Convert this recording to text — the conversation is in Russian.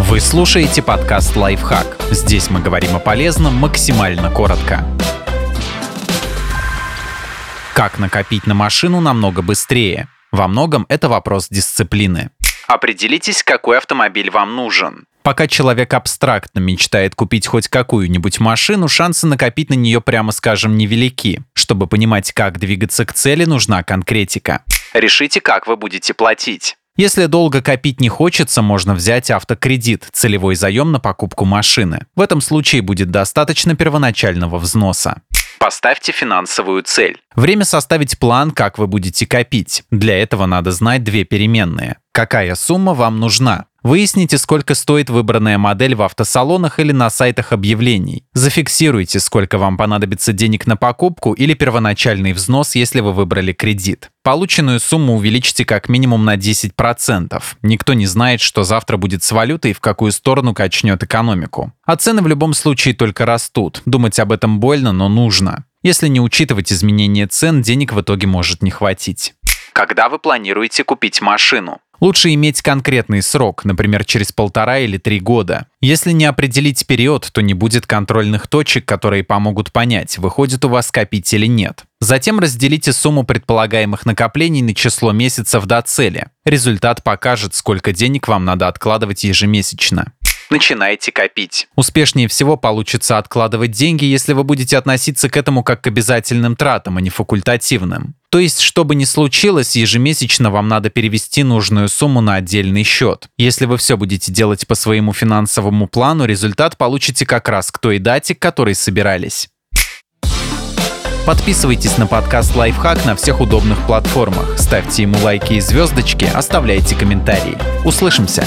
Вы слушаете подкаст «Лайфхак». Здесь мы говорим о полезном максимально коротко. Как накопить на машину намного быстрее? Во многом это вопрос дисциплины. Определитесь, какой автомобиль вам нужен. Пока человек абстрактно мечтает купить хоть какую-нибудь машину, шансы накопить на нее, прямо скажем, невелики. Чтобы понимать, как двигаться к цели, нужна конкретика. Решите, как вы будете платить. Если долго копить не хочется, можно взять автокредит, целевой заем на покупку машины. В этом случае будет достаточно первоначального взноса. Поставьте финансовую цель. Время составить план, как вы будете копить. Для этого надо знать две переменные. Какая сумма вам нужна? Выясните, сколько стоит выбранная модель в автосалонах или на сайтах объявлений. Зафиксируйте, сколько вам понадобится денег на покупку или первоначальный взнос, если вы выбрали кредит. Полученную сумму увеличьте как минимум на 10%. Никто не знает, что завтра будет с валютой и в какую сторону качнет экономику. А цены в любом случае только растут. Думать об этом больно, но нужно. Если не учитывать изменения цен, денег в итоге может не хватить. Когда вы планируете купить машину? Лучше иметь конкретный срок, например, через полтора или три года. Если не определить период, то не будет контрольных точек, которые помогут понять, выходит у вас копить или нет. Затем разделите сумму предполагаемых накоплений на число месяцев до цели. Результат покажет, сколько денег вам надо откладывать ежемесячно начинайте копить. Успешнее всего получится откладывать деньги, если вы будете относиться к этому как к обязательным тратам, а не факультативным. То есть, что бы ни случилось, ежемесячно вам надо перевести нужную сумму на отдельный счет. Если вы все будете делать по своему финансовому плану, результат получите как раз к той дате, к которой собирались. Подписывайтесь на подкаст «Лайфхак» на всех удобных платформах. Ставьте ему лайки и звездочки, оставляйте комментарии. Услышимся!